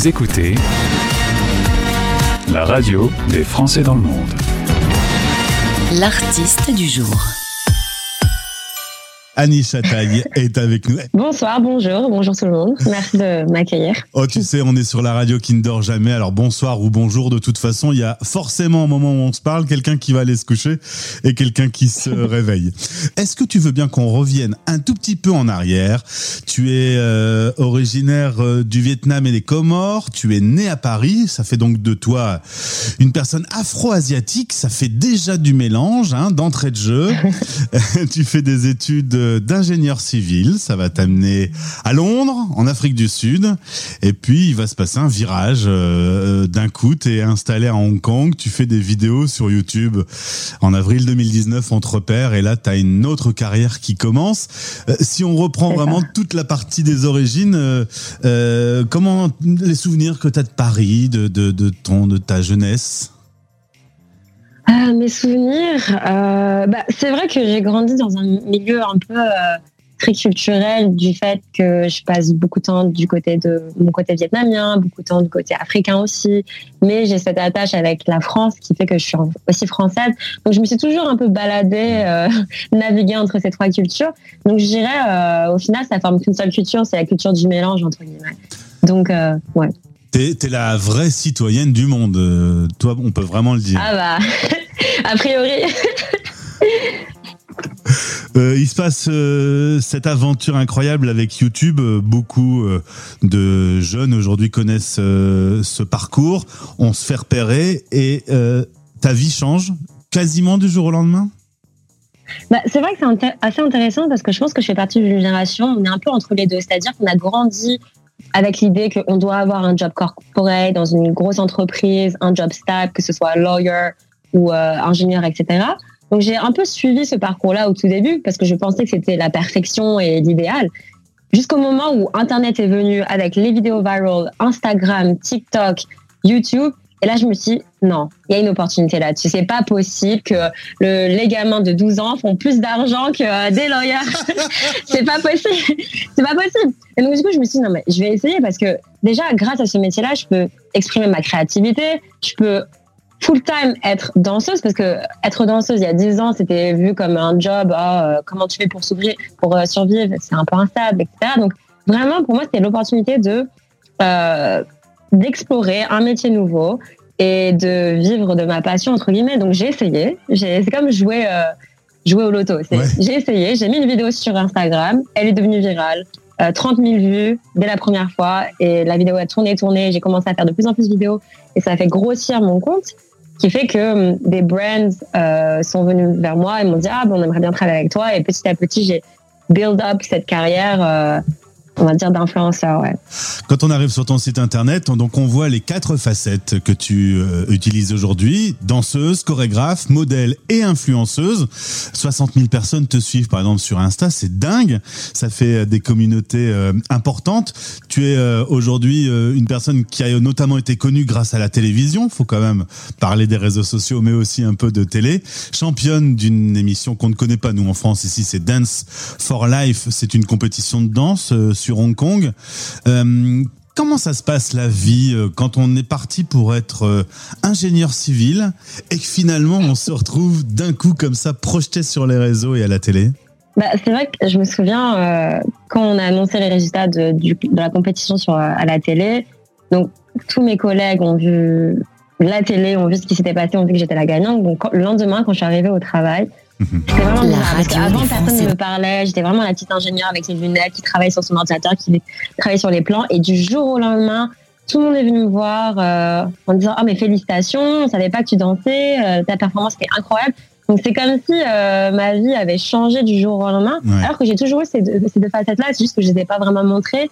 Vous écoutez la radio des Français dans le monde. L'artiste du jour. Annie Chataille est avec nous. Bonsoir, bonjour, bonjour tout le monde. Merci de m'accueillir. Oh, tu sais, on est sur la radio qui ne dort jamais. Alors bonsoir ou bonjour, de toute façon, il y a forcément au moment où on se parle quelqu'un qui va aller se coucher et quelqu'un qui se réveille. Est-ce que tu veux bien qu'on revienne un tout petit peu en arrière? Tu es euh, originaire euh, du Vietnam et des Comores. Tu es né à Paris. Ça fait donc de toi une personne afro-asiatique. Ça fait déjà du mélange hein, d'entrée de jeu. tu fais des études d'ingénieur civil. Ça va t'amener à Londres, en Afrique du Sud. Et puis, il va se passer un virage. Euh, D'un coup, tu es installé à Hong Kong. Tu fais des vidéos sur YouTube. En avril 2019, on te repère. Et là, tu as une autre carrière qui commence. Euh, si on reprend vraiment toute la partie des origines, euh, euh comment les souvenirs que tu as de Paris, de, de, de, ton, de ta jeunesse? Ah, mes souvenirs, euh, bah, c'est vrai que j'ai grandi dans un milieu un peu euh, très culturel du fait que je passe beaucoup de temps du côté de mon côté vietnamien, beaucoup de temps du côté africain aussi, mais j'ai cette attache avec la France qui fait que je suis aussi française. Donc je me suis toujours un peu baladée, euh, naviguée entre ces trois cultures. Donc je dirais, euh, au final, ça forme qu'une seule culture, c'est la culture du mélange entre guillemets. Donc euh, ouais. T'es es la vraie citoyenne du monde. Euh, toi, on peut vraiment le dire. Ah bah, a priori. Euh, il se passe euh, cette aventure incroyable avec YouTube. Euh, beaucoup euh, de jeunes aujourd'hui connaissent ce parcours. On se fait repérer et ta vie change quasiment du jour au lendemain? Bah, c'est vrai que c'est assez intéressant parce que je pense que je fais partie d'une génération. On est un peu entre les deux, c'est-à-dire qu'on a grandi avec l'idée qu'on doit avoir un job corporate dans une grosse entreprise, un job stable, que ce soit lawyer ou euh, ingénieur, etc. Donc j'ai un peu suivi ce parcours-là au tout début parce que je pensais que c'était la perfection et l'idéal. Jusqu'au moment où Internet est venu avec les vidéos virales, Instagram, TikTok, YouTube. Et là, je me suis dit, non, il y a une opportunité là-dessus. C'est pas possible que le, les gamins de 12 ans font plus d'argent que euh, des lawyers. c'est pas possible. C'est pas possible. Et donc, du coup, je me suis dit, non, mais je vais essayer parce que déjà, grâce à ce métier-là, je peux exprimer ma créativité. Je peux full time être danseuse parce que être danseuse il y a 10 ans c'était vu comme un job oh, comment tu fais pour s'ouvrir pour euh, survivre c'est un peu instable etc donc vraiment pour moi c'était l'opportunité de euh, d'explorer un métier nouveau et de vivre de ma passion entre guillemets. Donc j'ai essayé. C'est comme jouer euh, jouer au loto. Ouais. j'ai essayé. J'ai mis une vidéo sur Instagram. Elle est devenue virale. Euh, 30 000 vues dès la première fois. Et la vidéo a tourné tourné. J'ai commencé à faire de plus en plus de vidéos. Et ça a fait grossir mon compte qui fait que des brands euh, sont venus vers moi et m'ont dit ah bon on aimerait bien travailler avec toi et petit à petit j'ai build up cette carrière euh, on va dire d'influenceur ouais. Quand on arrive sur ton site internet, on, donc on voit les quatre facettes que tu euh, utilises aujourd'hui danseuse, chorégraphe, modèle et influenceuse. 60 000 personnes te suivent par exemple sur Insta, c'est dingue. Ça fait des communautés euh, importantes. Tu es euh, aujourd'hui euh, une personne qui a notamment été connue grâce à la télévision. Faut quand même parler des réseaux sociaux, mais aussi un peu de télé. Championne d'une émission qu'on ne connaît pas nous en France ici, c'est Dance for Life. C'est une compétition de danse euh, Hong Kong. Euh, comment ça se passe la vie euh, quand on est parti pour être euh, ingénieur civil et que finalement on se retrouve d'un coup comme ça projeté sur les réseaux et à la télé? Bah, c'est vrai que je me souviens quand on a annoncé les résultats de, la compétition sur, à la télé. Donc, tous mes collègues ont vu la télé, ont vu ce qui s'était passé, ont vu que j'étais la gagnante. Donc, le lendemain, quand je suis arrivée au travail, vraiment La bizarre, parce radio qu'avant, des personne Français. ne me parlait. J'étais vraiment la petite ingénieure avec ses lunettes qui travaille sur son ordinateur, qui travaille sur les plans. Et du jour au lendemain, tout le monde est venu me voir euh, en disant Ah, mais félicitations, on savait pas que tu dansais, euh, ta performance était incroyable. Donc c'est comme si euh, ma vie avait changé du jour au lendemain, Ouais. alors que j'ai toujours eu ces deux, ces deux facettes-là, c'est juste que je les ai pas vraiment montrées.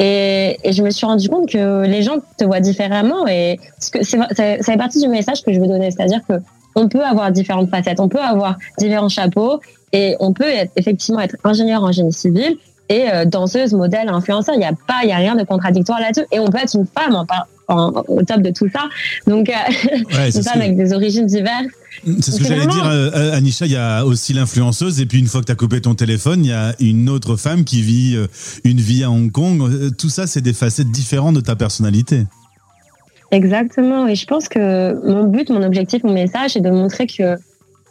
Et, et je me suis rendu compte que les gens te voient différemment et ce que c'est, c'est, ça fait partie du message que je veux donner, c'est-à-dire que on peut avoir différentes facettes, on peut avoir différents chapeaux et on peut être, effectivement être ingénieur en génie civil et euh, danseuse, modèle, influenceur. Il n'y a pas, il y a rien de contradictoire là-dessus. Et on peut être une femme en, en, au top de tout ça. Donc, euh, une femme avec des origines diverses. C'est ce que j'allais dire, euh, Anisha. Il y a aussi l'influenceuse, et puis une fois que tu as coupé ton téléphone, il y a une autre femme qui vit une vie à Hong Kong. Tout ça, c'est des facettes différentes de ta personnalité. Exactement. Et je pense que mon but, mon objectif, mon message, c'est de montrer que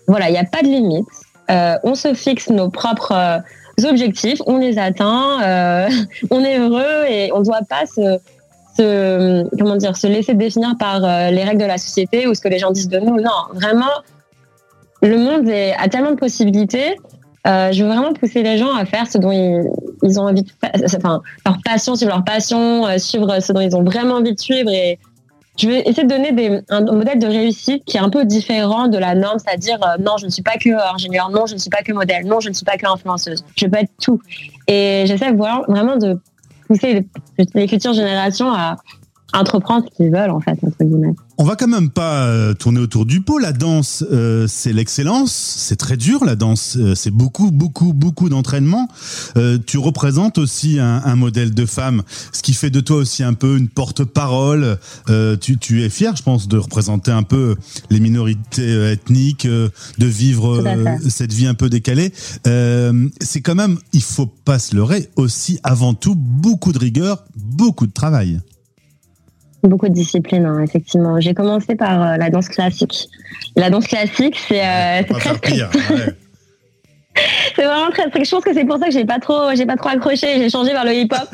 voilà, il n'y a pas de limite. Euh, on se fixe nos propres euh, objectifs, on les atteint, euh, on est heureux et on ne doit pas se, comment dire, se laisser définir par les règles de la société ou ce que les gens disent de nous. Non, vraiment, le monde est, a tellement de possibilités. Je veux vraiment pousser les gens à faire ce dont ils, ils ont envie de faire, enfin, leur passion, suivre leur passion, suivre ce dont ils ont vraiment envie de suivre et je vais essayer de donner un modèle de réussite qui est un peu différent de la norme, c'est-à-dire euh, non, je ne suis pas que ingénieur, non, je ne suis pas que modèle, non, je ne suis pas que influenceuse. Je peux être tout. Et j'essaie vraiment de pousser les futures générations à, entreprendre ce qu'ils veulent, en fait, entre guillemets. On va quand même pas euh, tourner autour du pot. La danse, euh, c'est l'excellence. C'est très dur, la danse. Euh, c'est beaucoup, beaucoup, beaucoup d'entraînement. tu représentes aussi un, modèle de femme, ce qui fait de toi aussi un peu une porte-parole. Tu, tu, es fier, je pense, de représenter un peu les minorités ethniques, de vivre cette vie un peu décalée. c'est quand même, il faut pas se leurrer, aussi avant tout beaucoup de rigueur, beaucoup de travail. Beaucoup de disciplines, hein, effectivement. J'ai commencé par euh, la danse classique. La danse classique, c'est euh, très c'est vraiment très strict. Je pense que c'est pour ça que j'ai pas trop, j'ai pas trop accroché. J'ai changé vers le hip-hop.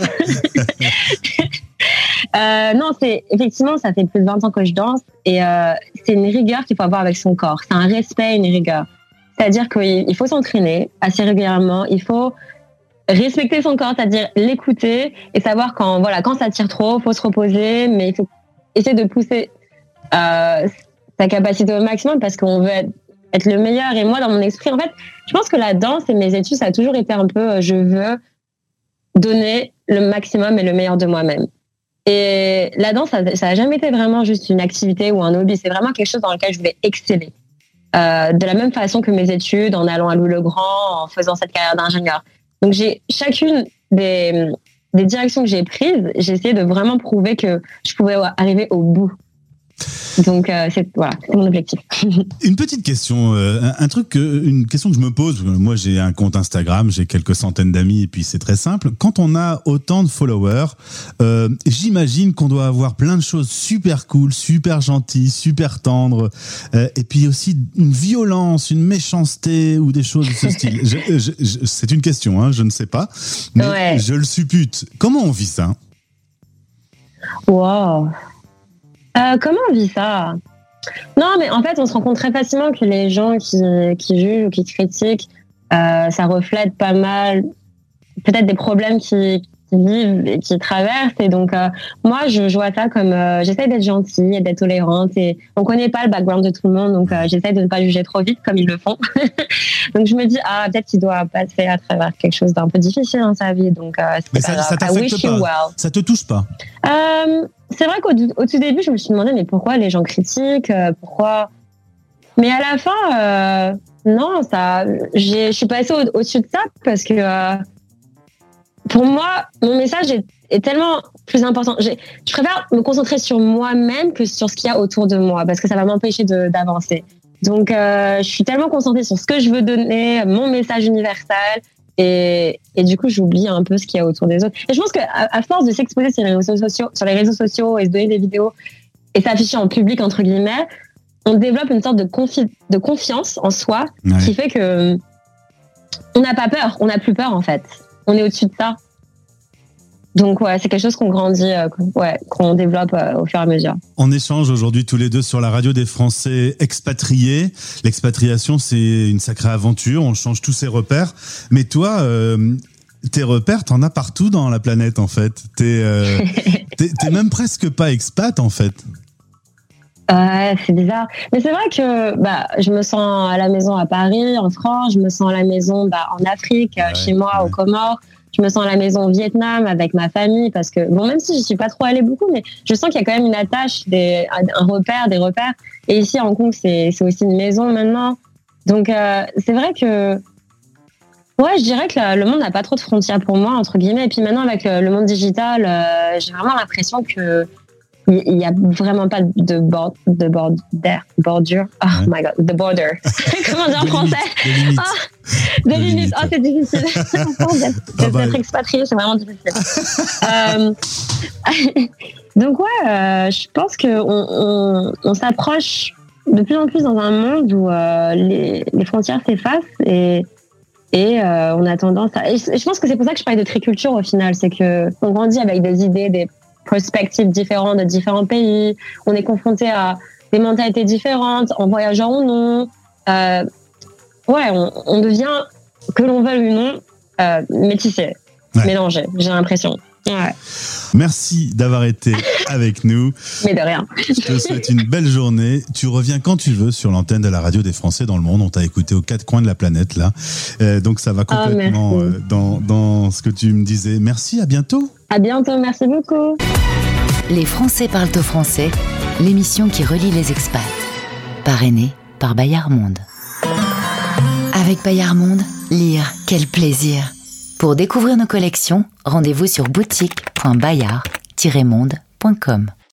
euh, non, c'est effectivement, ça fait plus de 20 ans que je danse et c'est une rigueur qu'il faut avoir avec son corps. C'est un respect, une rigueur. C'est-à-dire qu'il faut s'entraîner assez régulièrement. Il faut respecter son corps, c'est-à-dire l'écouter et savoir quand voilà quand ça tire trop, faut se reposer, mais il faut essayer de pousser euh, sa capacité au maximum parce qu'on veut être, le meilleur. Et moi, dans mon esprit, en fait, je pense que la danse et mes études, ça a toujours été un peu, euh, je veux donner le maximum et le meilleur de moi-même. Et la danse, ça, n'a jamais été vraiment juste une activité ou un hobby. C'est vraiment quelque chose dans lequel je voulais exceller. Euh, de la même façon que mes études, en allant à Louis-le-Grand, en faisant cette carrière d'ingénieur. Donc j'ai chacune des, des directions que j'ai prises, j'ai essayé de vraiment prouver que je pouvais arriver au bout donc euh, c'est voilà, mon objectif. une petite question, euh, un, truc, une question que je me pose. Moi, j'ai un compte Instagram, j'ai quelques centaines d'amis, et puis c'est très simple. Quand on a autant de followers, euh, j'imagine qu'on doit avoir plein de choses super cool, super gentilles, super tendres, et puis aussi une violence, une méchanceté ou des choses de ce style. c'est une question, hein, je ne sais pas, mais je le suppute. Comment on vit ça? Wow. Euh, comment on vit ça? Non, mais en fait, on se rend compte très facilement que les gens qui, qui jugent ou qui critiquent, euh, ça reflète pas mal peut-être des problèmes qui, vivent et qui traversent. Et donc, euh, moi, je, je, vois ça comme euh, j'essaie d'être gentille et d'être tolérante. Et on connaît pas le background de tout le monde, donc euh, j'essaie de ne pas juger trop vite comme ils le font. donc, je me dis ah peut-être qu'il doit passer à travers quelque chose d'un peu difficile dans sa vie. Donc, mais ça, ça t'affecte pas. Well. Ça te touche pas C'est vrai qu'au tout début, je me suis demandé mais pourquoi les gens critiquent, pourquoi? Mais à la fin, non, ça, je suis passée au-dessus de ça parce que pour moi, mon message est, tellement plus important. Je préfère me concentrer sur moi-même que sur ce qu'il y a autour de moi, parce que ça va m'empêcher d'avancer. Donc, euh, je suis tellement concentrée sur ce que je veux donner, mon message universel, et, et du coup, j'oublie un peu ce qu'il y a autour des autres. Et je pense qu'à à force de s'exposer sur les réseaux sociaux, sur les réseaux sociaux et se donner des vidéos et s'afficher en public entre guillemets, on développe une sorte de, de confiance en soi qui fait que on n'a pas peur, on n'a plus peur en fait on est au-dessus de ça. Donc ouais, c'est quelque chose qu'on grandit, euh, ouais, qu'on développe euh, au fur et à mesure. On échange aujourd'hui tous les deux sur la radio des Français expatriés. L'expatriation, c'est une sacrée aventure. On change tous ses repères. Mais toi, euh, tes repères, t'en as partout dans la planète en fait. T'es, même presque pas expat en fait. Ouais, c'est bizarre. Mais c'est vrai que bah, je me sens à la maison à Paris, en France, je me sens à la maison bah, en Afrique, chez moi, aux Comores. Je me sens à la maison au Vietnam avec ma famille parce que, bon, même si je suis pas trop allée beaucoup, mais je sens qu'il y a quand même une attache, des, un repère, des repères. Et ici, à Hong Kong, c'est aussi une maison maintenant. Donc, euh, c'est vrai que Ouais, je dirais que le monde n'a pas trop de frontières pour moi, entre guillemets. Et puis maintenant, avec le, monde digital, euh, j'ai vraiment l'impression que il n'y a vraiment pas de bord, de border, bordure. Oh my god, the border. Comment dire en français? Des limites. Oh, des limites. Oh, c'est difficile. D'être ah, expatrié, c'est vraiment difficile. euh, donc ouais, euh, je pense qu'on on, on, s'approche de plus en plus dans un monde où euh, les, les, frontières s'effacent et et on a tendance à. Et je pense que c'est pour ça que je parlais de triculture au final, c'est que on grandit avec des idées, des perspectives différentes de différents pays. On est confronté à des mentalités différentes, en voyageant ou non. Euh, ouais, on, on, devient, que l'on veuille ou non, euh, métissé, ouais. mélangé. J'ai l'impression. Ouais. Merci d'avoir été avec nous. Mais de rien. Je te souhaite une belle journée. Tu reviens quand tu veux sur l'antenne de la radio des Français dans le monde. On t'a écouté aux quatre coins de la planète là. Euh, donc ça va ah, complètement oh, dans, dans ce que tu me disais. Merci, à bientôt. À bientôt, merci beaucoup. Les Français parlent au français, l'émission qui relie les expats. Parrainée par Bayard Monde. Avec Bayard Monde, lire, quel plaisir. Pour découvrir nos collections, rendez-vous sur boutique.bayard-monde.com.